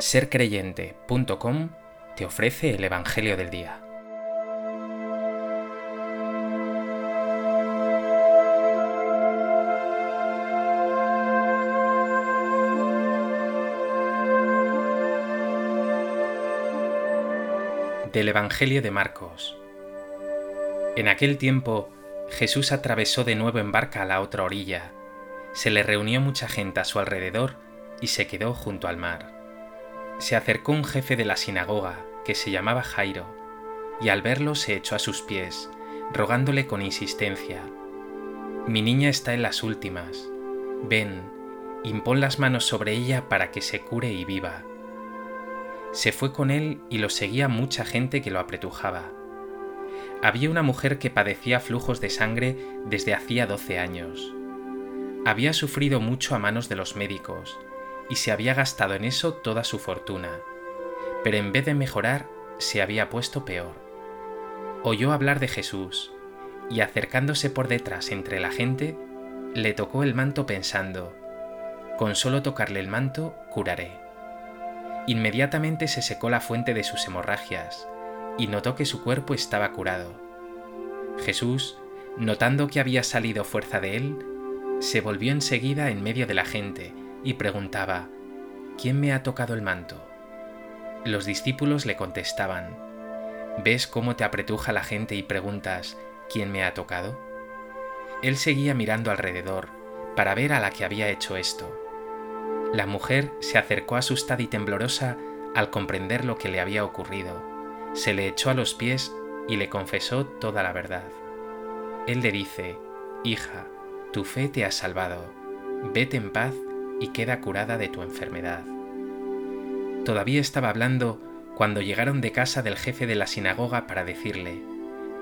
sercreyente.com te ofrece el Evangelio del Día. Del Evangelio de Marcos. En aquel tiempo, Jesús atravesó de nuevo en barca a la otra orilla. Se le reunió mucha gente a su alrededor y se quedó junto al mar se acercó un jefe de la sinagoga, que se llamaba Jairo, y al verlo se echó a sus pies, rogándole con insistencia, Mi niña está en las últimas, ven, impón las manos sobre ella para que se cure y viva. Se fue con él y lo seguía mucha gente que lo apretujaba. Había una mujer que padecía flujos de sangre desde hacía doce años. Había sufrido mucho a manos de los médicos, y se había gastado en eso toda su fortuna, pero en vez de mejorar, se había puesto peor. Oyó hablar de Jesús, y acercándose por detrás entre la gente, le tocó el manto pensando, con solo tocarle el manto, curaré. Inmediatamente se secó la fuente de sus hemorragias, y notó que su cuerpo estaba curado. Jesús, notando que había salido fuerza de él, se volvió enseguida en medio de la gente, y preguntaba, ¿quién me ha tocado el manto? Los discípulos le contestaban, ¿ves cómo te apretuja la gente y preguntas, ¿quién me ha tocado? Él seguía mirando alrededor para ver a la que había hecho esto. La mujer se acercó asustada y temblorosa al comprender lo que le había ocurrido. Se le echó a los pies y le confesó toda la verdad. Él le dice, Hija, tu fe te ha salvado, vete en paz y queda curada de tu enfermedad. Todavía estaba hablando cuando llegaron de casa del jefe de la sinagoga para decirle,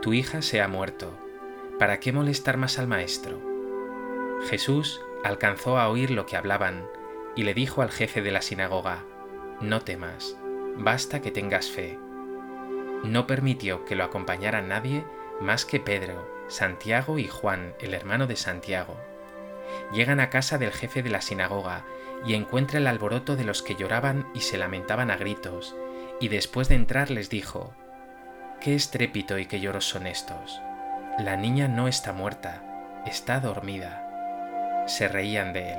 Tu hija se ha muerto, ¿para qué molestar más al maestro? Jesús alcanzó a oír lo que hablaban y le dijo al jefe de la sinagoga, No temas, basta que tengas fe. No permitió que lo acompañara nadie más que Pedro, Santiago y Juan, el hermano de Santiago llegan a casa del jefe de la sinagoga y encuentra el alboroto de los que lloraban y se lamentaban a gritos, y después de entrar les dijo, Qué estrépito y qué lloros son estos. La niña no está muerta, está dormida. Se reían de él,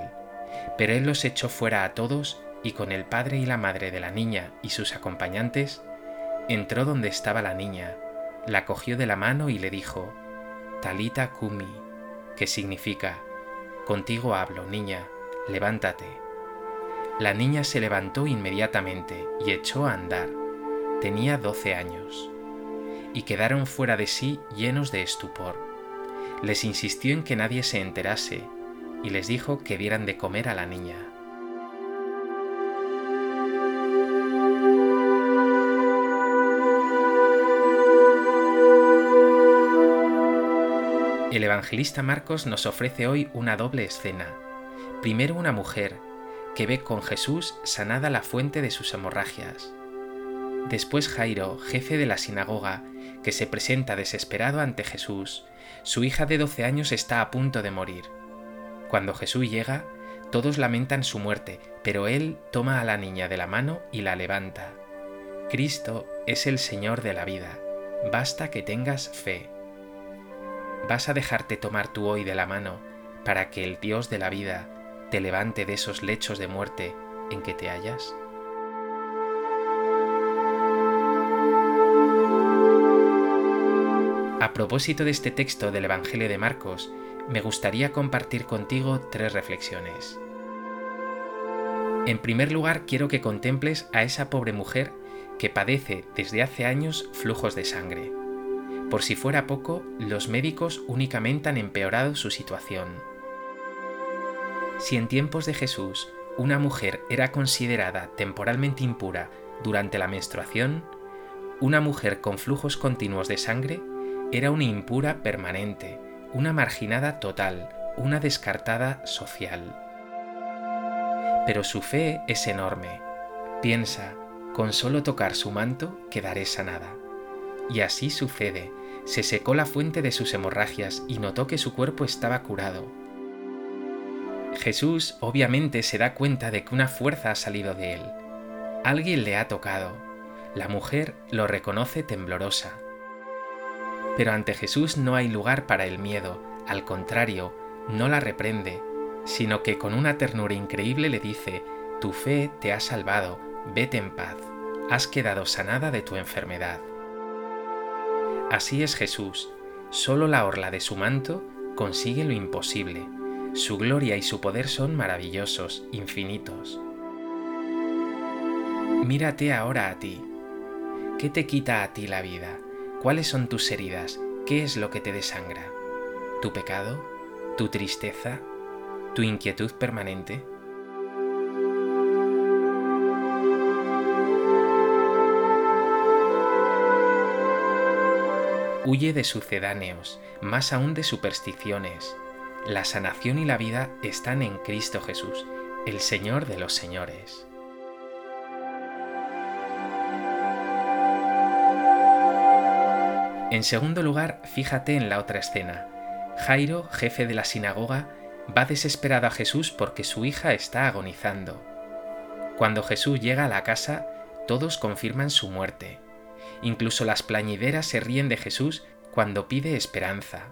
pero él los echó fuera a todos y con el padre y la madre de la niña y sus acompañantes, entró donde estaba la niña, la cogió de la mano y le dijo, Talita Kumi, que significa, Contigo hablo, niña, levántate. La niña se levantó inmediatamente y echó a andar. Tenía doce años. Y quedaron fuera de sí llenos de estupor. Les insistió en que nadie se enterase y les dijo que dieran de comer a la niña. El evangelista Marcos nos ofrece hoy una doble escena. Primero una mujer, que ve con Jesús sanada la fuente de sus hemorragias. Después Jairo, jefe de la sinagoga, que se presenta desesperado ante Jesús. Su hija de 12 años está a punto de morir. Cuando Jesús llega, todos lamentan su muerte, pero él toma a la niña de la mano y la levanta. Cristo es el Señor de la vida. Basta que tengas fe. ¿Vas a dejarte tomar tú hoy de la mano para que el Dios de la vida te levante de esos lechos de muerte en que te hallas? A propósito de este texto del Evangelio de Marcos, me gustaría compartir contigo tres reflexiones. En primer lugar, quiero que contemples a esa pobre mujer que padece desde hace años flujos de sangre. Por si fuera poco, los médicos únicamente han empeorado su situación. Si en tiempos de Jesús una mujer era considerada temporalmente impura durante la menstruación, una mujer con flujos continuos de sangre era una impura permanente, una marginada total, una descartada social. Pero su fe es enorme. Piensa, con solo tocar su manto quedaré sanada. Y así sucede, se secó la fuente de sus hemorragias y notó que su cuerpo estaba curado. Jesús obviamente se da cuenta de que una fuerza ha salido de él. Alguien le ha tocado. La mujer lo reconoce temblorosa. Pero ante Jesús no hay lugar para el miedo, al contrario, no la reprende, sino que con una ternura increíble le dice, Tu fe te ha salvado, vete en paz, has quedado sanada de tu enfermedad. Así es Jesús, solo la orla de su manto consigue lo imposible, su gloria y su poder son maravillosos, infinitos. Mírate ahora a ti. ¿Qué te quita a ti la vida? ¿Cuáles son tus heridas? ¿Qué es lo que te desangra? ¿Tu pecado? ¿Tu tristeza? ¿Tu inquietud permanente? Huye de sucedáneos, más aún de supersticiones. La sanación y la vida están en Cristo Jesús, el Señor de los señores. En segundo lugar, fíjate en la otra escena. Jairo, jefe de la sinagoga, va desesperado a Jesús porque su hija está agonizando. Cuando Jesús llega a la casa, todos confirman su muerte. Incluso las plañideras se ríen de Jesús cuando pide esperanza.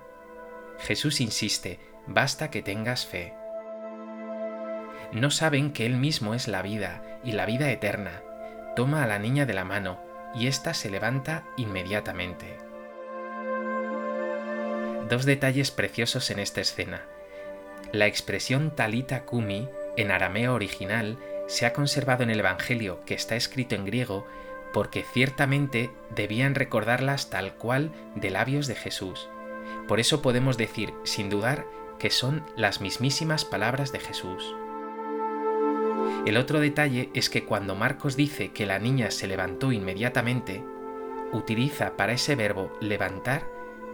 Jesús insiste, basta que tengas fe. No saben que Él mismo es la vida y la vida eterna. Toma a la niña de la mano y ésta se levanta inmediatamente. Dos detalles preciosos en esta escena. La expresión talita kumi en arameo original se ha conservado en el Evangelio que está escrito en griego porque ciertamente debían recordarlas tal cual de labios de Jesús. Por eso podemos decir, sin dudar, que son las mismísimas palabras de Jesús. El otro detalle es que cuando Marcos dice que la niña se levantó inmediatamente, utiliza para ese verbo levantar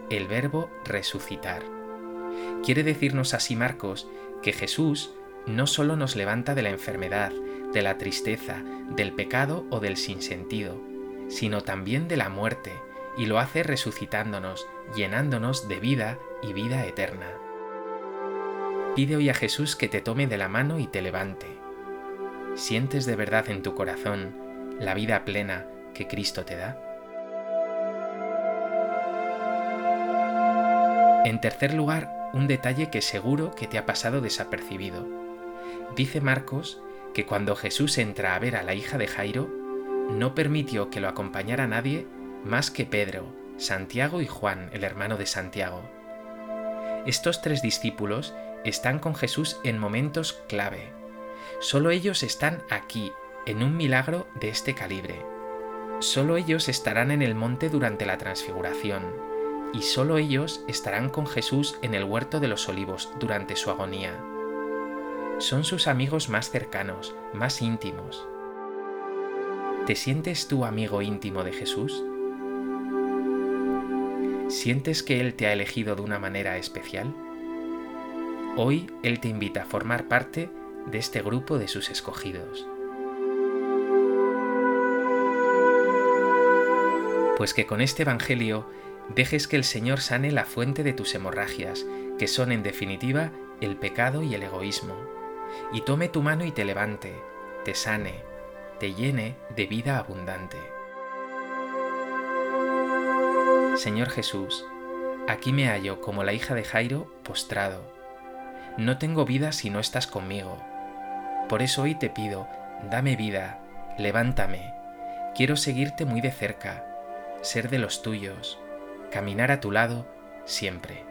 el verbo resucitar. Quiere decirnos así Marcos que Jesús no solo nos levanta de la enfermedad, de la tristeza, del pecado o del sinsentido, sino también de la muerte, y lo hace resucitándonos, llenándonos de vida y vida eterna. Pide hoy a Jesús que te tome de la mano y te levante. ¿Sientes de verdad en tu corazón la vida plena que Cristo te da? En tercer lugar, un detalle que seguro que te ha pasado desapercibido. Dice Marcos que cuando Jesús entra a ver a la hija de Jairo, no permitió que lo acompañara nadie más que Pedro, Santiago y Juan, el hermano de Santiago. Estos tres discípulos están con Jesús en momentos clave. Solo ellos están aquí, en un milagro de este calibre. Solo ellos estarán en el monte durante la transfiguración, y solo ellos estarán con Jesús en el huerto de los olivos durante su agonía son sus amigos más cercanos, más íntimos. ¿Te sientes tú amigo íntimo de Jesús? ¿Sientes que Él te ha elegido de una manera especial? Hoy Él te invita a formar parte de este grupo de sus escogidos. Pues que con este Evangelio dejes que el Señor sane la fuente de tus hemorragias, que son en definitiva el pecado y el egoísmo y tome tu mano y te levante, te sane, te llene de vida abundante. Señor Jesús, aquí me hallo como la hija de Jairo postrado. No tengo vida si no estás conmigo. Por eso hoy te pido, dame vida, levántame. Quiero seguirte muy de cerca, ser de los tuyos, caminar a tu lado siempre.